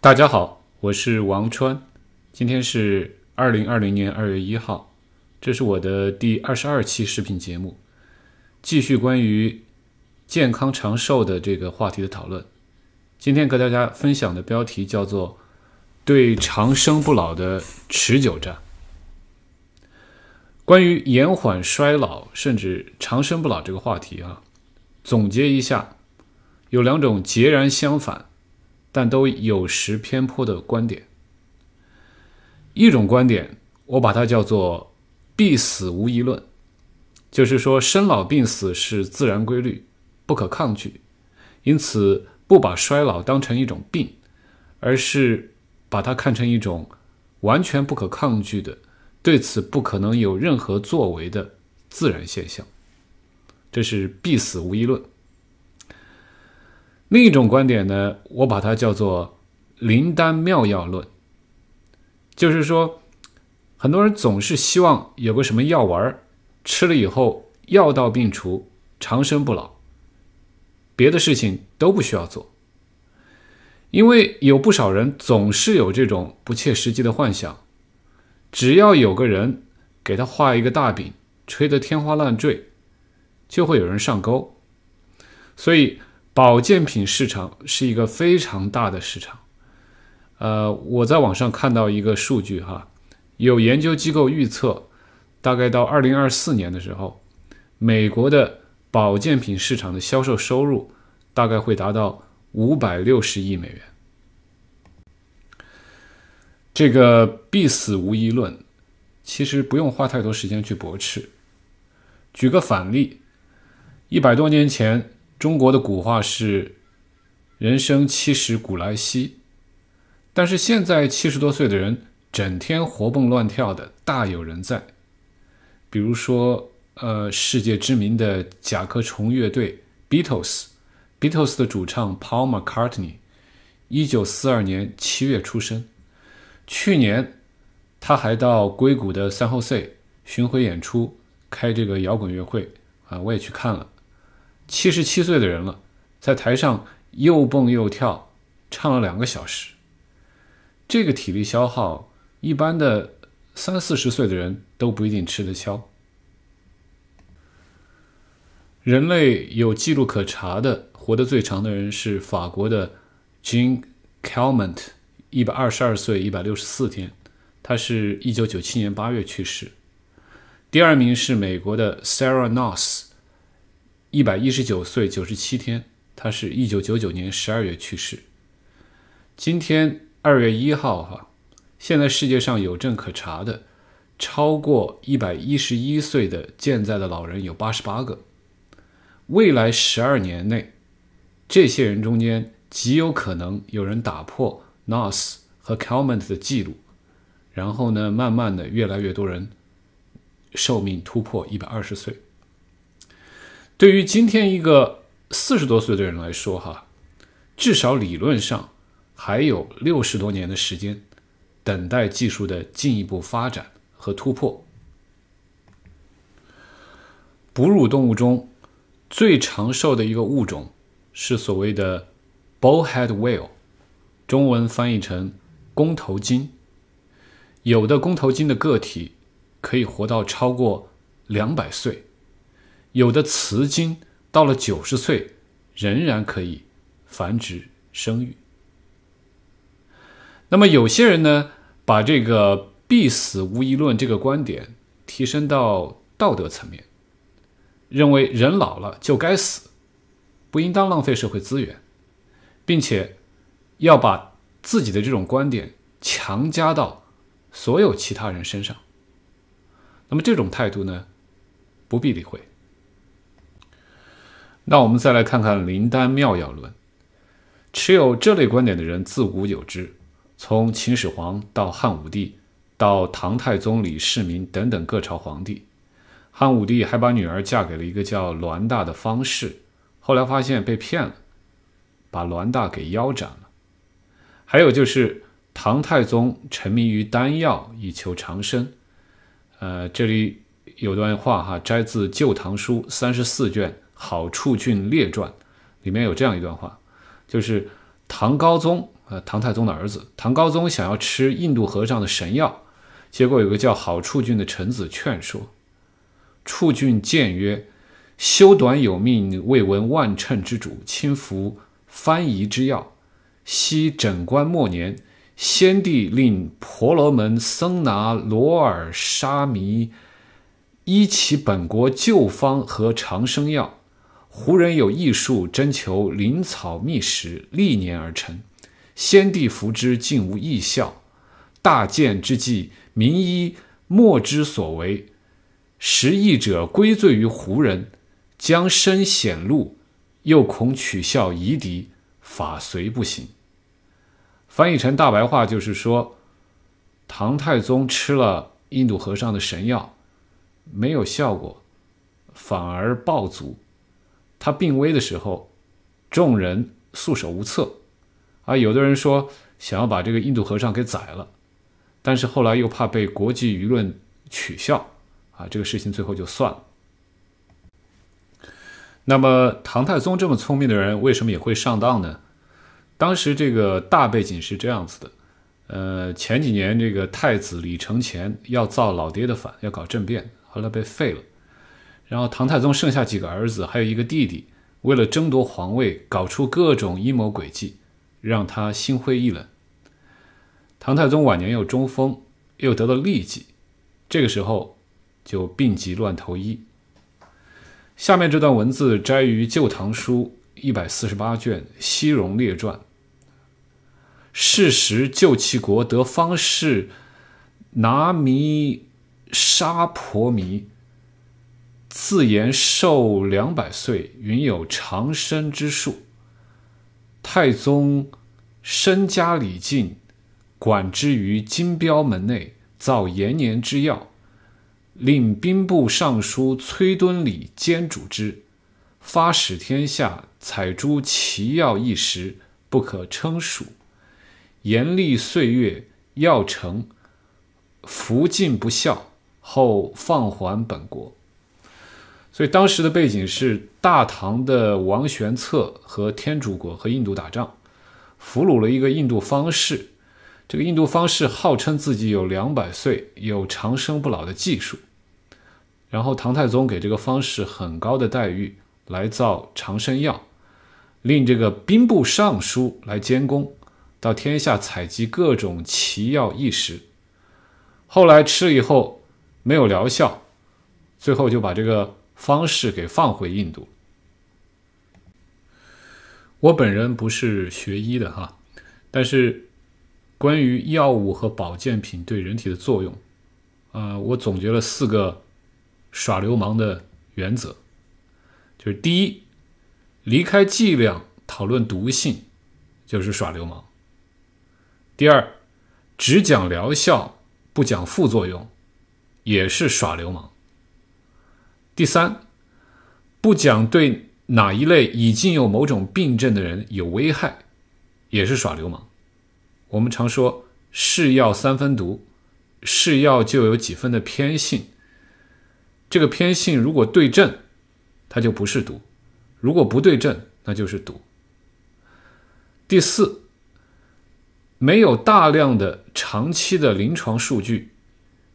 大家好，我是王川，今天是二零二零年二月一号，这是我的第二十二期视频节目，继续关于健康长寿的这个话题的讨论。今天和大家分享的标题叫做“对长生不老的持久战”。关于延缓衰老甚至长生不老这个话题啊，总结一下，有两种截然相反。但都有时偏颇的观点。一种观点，我把它叫做“必死无疑论”，就是说生老病死是自然规律，不可抗拒，因此不把衰老当成一种病，而是把它看成一种完全不可抗拒的、对此不可能有任何作为的自然现象。这是“必死无疑论”。另一种观点呢，我把它叫做“灵丹妙药论”，就是说，很多人总是希望有个什么药丸吃了以后药到病除、长生不老，别的事情都不需要做。因为有不少人总是有这种不切实际的幻想，只要有个人给他画一个大饼，吹得天花乱坠，就会有人上钩，所以。保健品市场是一个非常大的市场，呃，我在网上看到一个数据哈，有研究机构预测，大概到二零二四年的时候，美国的保健品市场的销售收入大概会达到五百六十亿美元。这个必死无疑论，其实不用花太多时间去驳斥。举个反例，一百多年前。中国的古话是“人生七十古来稀”，但是现在七十多岁的人整天活蹦乱跳的大有人在。比如说，呃，世界知名的甲壳虫乐队 Beatles，Beatles 的主唱 Paul McCartney，一九四二年七月出生。去年他还到硅谷的 San Jose 巡回演出，开这个摇滚乐会啊，我也去看了。七十七岁的人了，在台上又蹦又跳，唱了两个小时。这个体力消耗，一般的三四十岁的人都不一定吃得消。人类有记录可查的，活得最长的人是法国的 Jean Calment，一百二十二岁一百六十四天，他是一九九七年八月去世。第二名是美国的 Sarah Noss。一百一十九岁九十七天，他是一九九九年十二月去世。今天二月一号，哈，现在世界上有证可查的，超过一百一十一岁的健在的老人有八十八个。未来十二年内，这些人中间极有可能有人打破 Nos 和 Calment 的记录，然后呢，慢慢的越来越多人寿命突破一百二十岁。对于今天一个四十多岁的人来说，哈，至少理论上还有六十多年的时间等待技术的进一步发展和突破。哺乳动物中最长寿的一个物种是所谓的 bullhead whale，中文翻译成公头鲸。有的公头鲸的个体可以活到超过两百岁。有的雌鲸到了九十岁，仍然可以繁殖生育。那么有些人呢，把这个“必死无疑论”这个观点提升到道德层面，认为人老了就该死，不应当浪费社会资源，并且要把自己的这种观点强加到所有其他人身上。那么这种态度呢，不必理会。那我们再来看看灵丹妙药论。持有这类观点的人自古有之，从秦始皇到汉武帝，到唐太宗李世民等等各朝皇帝。汉武帝还把女儿嫁给了一个叫栾大的方士，后来发现被骗了，把栾大给腰斩了。还有就是唐太宗沉迷于丹药以求长生。呃，这里有段话哈，摘自《旧唐书》三十四卷。《好处郡列传》里面有这样一段话，就是唐高宗呃，唐太宗的儿子。唐高宗想要吃印度和尚的神药，结果有个叫好处俊的臣子劝说。处俊谏曰：“修短有命，未闻万乘之主亲服翻译之药。昔诊官末年，先帝令婆罗门僧拿罗尔沙弥依其本国旧方和长生药。”胡人有异术，征求灵草秘食，历年而成。先帝服之，竟无异效。大见之际，名医莫之所为。食异者归罪于胡人，将身显露，又恐取笑夷狄，法随不行。翻译成大白话就是说，唐太宗吃了印度和尚的神药，没有效果，反而暴卒。他病危的时候，众人束手无策，啊，有的人说想要把这个印度和尚给宰了，但是后来又怕被国际舆论取笑，啊，这个事情最后就算了。那么唐太宗这么聪明的人，为什么也会上当呢？当时这个大背景是这样子的，呃，前几年这个太子李承乾要造老爹的反，要搞政变，后来被废了。然后唐太宗剩下几个儿子，还有一个弟弟，为了争夺皇位，搞出各种阴谋诡计，让他心灰意冷。唐太宗晚年又中风，又得了痢疾，这个时候就病急乱投医。下面这段文字摘于《旧唐书》一百四十八卷《西戎列传》。事时救其国得方士拿弥沙婆弥。自言寿两百岁，云有长生之术。太宗身家礼敬，管之于金标门内，造延年之药，令兵部尚书崔敦礼兼主之，发使天下，采诸奇药一时，不可称数。延历岁月，药成，服尽不效，后放还本国。所以当时的背景是大唐的王玄策和天竺国和印度打仗，俘虏了一个印度方士。这个印度方士号称自己有两百岁，有长生不老的技术。然后唐太宗给这个方士很高的待遇，来造长生药，令这个兵部尚书来监工，到天下采集各种奇药异食。后来吃了以后没有疗效，最后就把这个。方式给放回印度。我本人不是学医的哈，但是关于药物和保健品对人体的作用，呃，我总结了四个耍流氓的原则，就是第一，离开剂量讨论毒性就是耍流氓；第二，只讲疗效不讲副作用也是耍流氓。第三，不讲对哪一类已经有某种病症的人有危害，也是耍流氓。我们常说“是药三分毒”，是药就有几分的偏性。这个偏性如果对症，它就不是毒；如果不对症，那就是毒。第四，没有大量的长期的临床数据，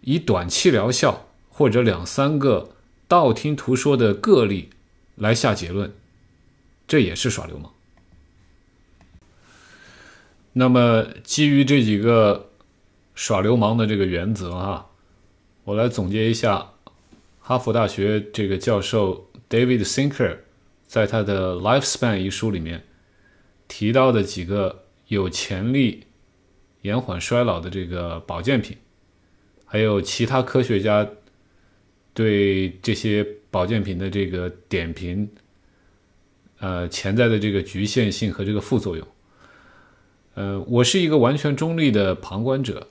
以短期疗效或者两三个。道听途说的个例来下结论，这也是耍流氓。那么，基于这几个耍流氓的这个原则啊，我来总结一下哈佛大学这个教授 David Sinker 在他的《Lifespan》一书里面提到的几个有潜力延缓衰老的这个保健品，还有其他科学家。对这些保健品的这个点评，呃，潜在的这个局限性和这个副作用，呃，我是一个完全中立的旁观者，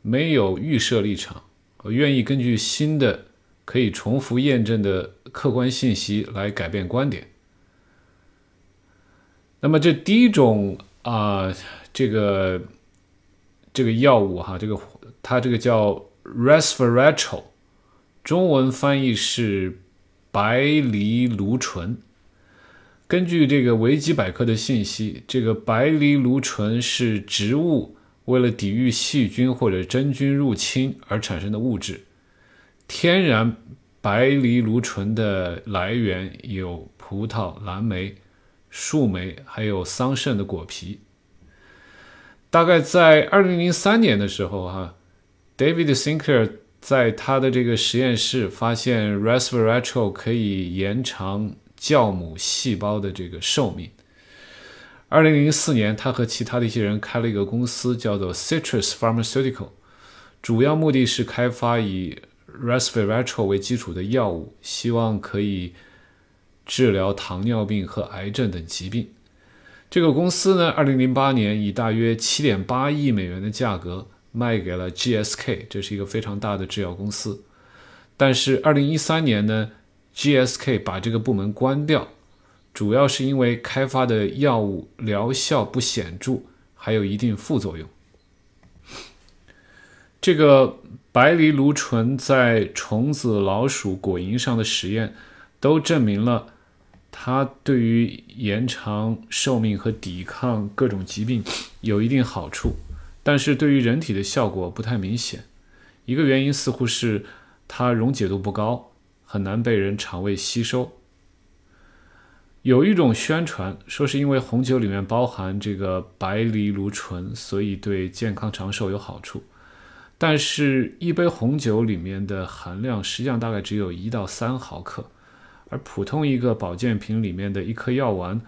没有预设立场，我愿意根据新的可以重复验证的客观信息来改变观点。那么这第一种啊，这个这个药物哈，这个它这个叫 resveratrol。中文翻译是白藜芦醇，根据这个维基百科的信息，这个白藜芦醇是植物为了抵御细菌或者真菌入侵而产生的物质。天然白藜芦醇的来源有葡萄、蓝莓、树莓，还有桑葚的果皮。大概在二零零三年的时候，哈，David Sinclair 在他的这个实验室发现 resveratrol 可以延长酵母细胞的这个寿命。二零零四年，他和其他的一些人开了一个公司，叫做 Citrus Pharmaceutical，主要目的是开发以 resveratrol 为基础的药物，希望可以治疗糖尿病和癌症等疾病。这个公司呢，二零零八年以大约七点八亿美元的价格卖给了 GSK，这是一个非常大的制药公司。但是二零一三年呢，GSK 把这个部门关掉，主要是因为开发的药物疗效不显著，还有一定副作用。这个白藜芦醇在虫子、老鼠、果蝇上的实验都证明了。它对于延长寿命和抵抗各种疾病有一定好处，但是对于人体的效果不太明显。一个原因似乎是它溶解度不高，很难被人肠胃吸收。有一种宣传说是因为红酒里面包含这个白藜芦醇，所以对健康长寿有好处。但是，一杯红酒里面的含量实际上大概只有一到三毫克。而普通一个保健品里面的一颗药丸，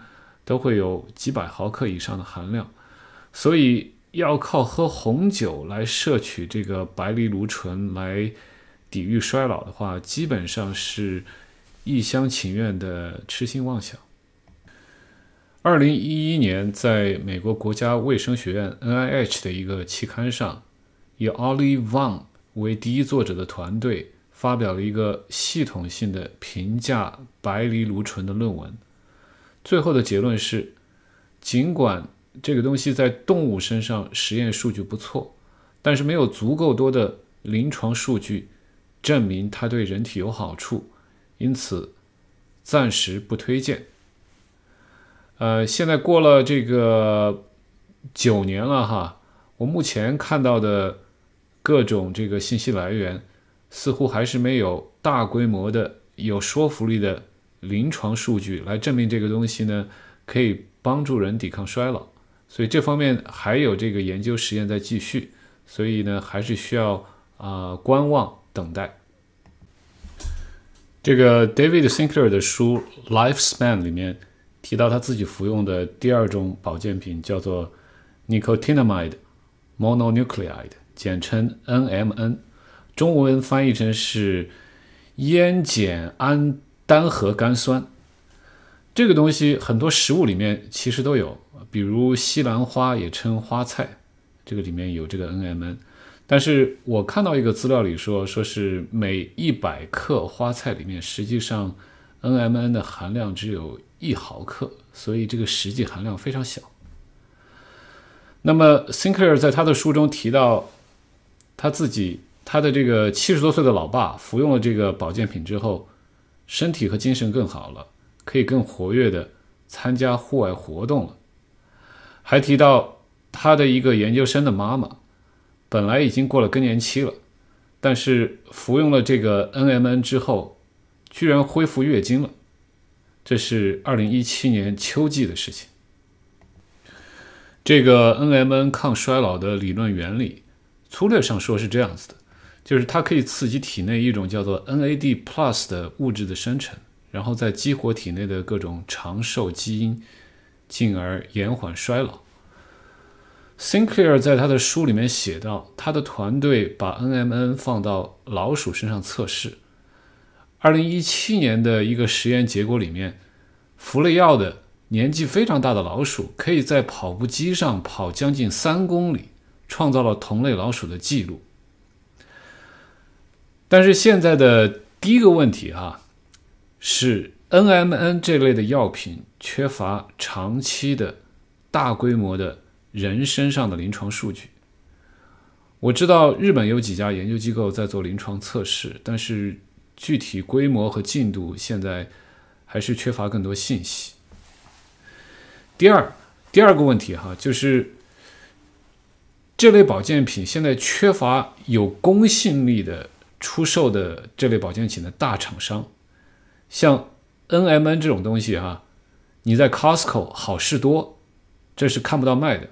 都会有几百毫克以上的含量，所以要靠喝红酒来摄取这个白藜芦醇来抵御衰老的话，基本上是一厢情愿的痴心妄想。二零一一年，在美国国家卫生学院 （NIH） 的一个期刊上，以 Ollie Wang 为第一作者的团队。发表了一个系统性的评价白藜芦醇的论文，最后的结论是，尽管这个东西在动物身上实验数据不错，但是没有足够多的临床数据证明它对人体有好处，因此暂时不推荐。呃，现在过了这个九年了哈，我目前看到的各种这个信息来源。似乎还是没有大规模的、有说服力的临床数据来证明这个东西呢可以帮助人抵抗衰老，所以这方面还有这个研究实验在继续，所以呢还是需要啊观望等待。这个 David Sinclair 的书《Lifespan》里面提到他自己服用的第二种保健品叫做 Nicotinamide mononucleide，简称 NMN。中文翻译成是烟碱胺单核苷酸，这个东西很多食物里面其实都有，比如西兰花也称花菜，这个里面有这个 NMN。但是我看到一个资料里说，说是每一百克花菜里面，实际上 NMN 的含量只有一毫克，所以这个实际含量非常小。那么 Sinclair 在他的书中提到他自己。他的这个七十多岁的老爸服用了这个保健品之后，身体和精神更好了，可以更活跃的参加户外活动了。还提到他的一个研究生的妈妈，本来已经过了更年期了，但是服用了这个 NMN 之后，居然恢复月经了。这是二零一七年秋季的事情。这个 NMN 抗衰老的理论原理，粗略上说是这样子的。就是它可以刺激体内一种叫做 NAD Plus 的物质的生成，然后再激活体内的各种长寿基因，进而延缓衰老。Sinclair 在他的书里面写到，他的团队把 NMN 放到老鼠身上测试。二零一七年的一个实验结果里面，服了药的年纪非常大的老鼠可以在跑步机上跑将近三公里，创造了同类老鼠的记录。但是现在的第一个问题哈，是 NMN 这类的药品缺乏长期的、大规模的人身上的临床数据。我知道日本有几家研究机构在做临床测试，但是具体规模和进度现在还是缺乏更多信息。第二，第二个问题哈，就是这类保健品现在缺乏有公信力的出售的这类保健品的大厂商，像 NMN 这种东西哈，你在 Costco、好事多这是看不到卖的。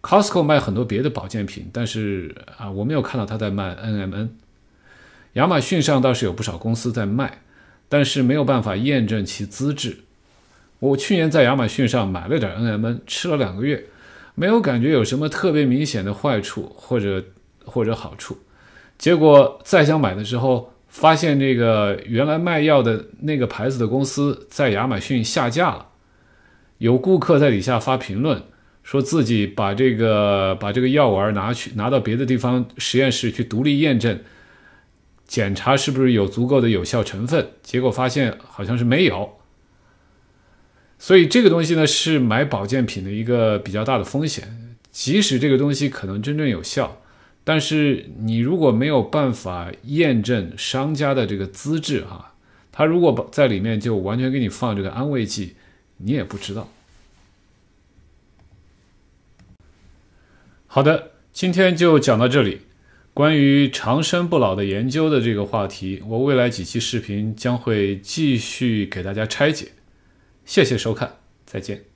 Costco 卖很多别的保健品，但是啊，我没有看到他在卖 NMN。亚马逊上倒是有不少公司在卖，但是没有办法验证其资质。我去年在亚马逊上买了点 NMN，吃了两个月，没有感觉有什么特别明显的坏处或者或者好处。结果再想买的时候，发现这个原来卖药的那个牌子的公司在亚马逊下架了。有顾客在底下发评论。说自己把这个把这个药丸拿去拿到别的地方实验室去独立验证，检查是不是有足够的有效成分，结果发现好像是没有。所以这个东西呢是买保健品的一个比较大的风险。即使这个东西可能真正有效，但是你如果没有办法验证商家的这个资质哈，他如果在里面就完全给你放这个安慰剂，你也不知道。好的，今天就讲到这里。关于长生不老的研究的这个话题，我未来几期视频将会继续给大家拆解。谢谢收看，再见。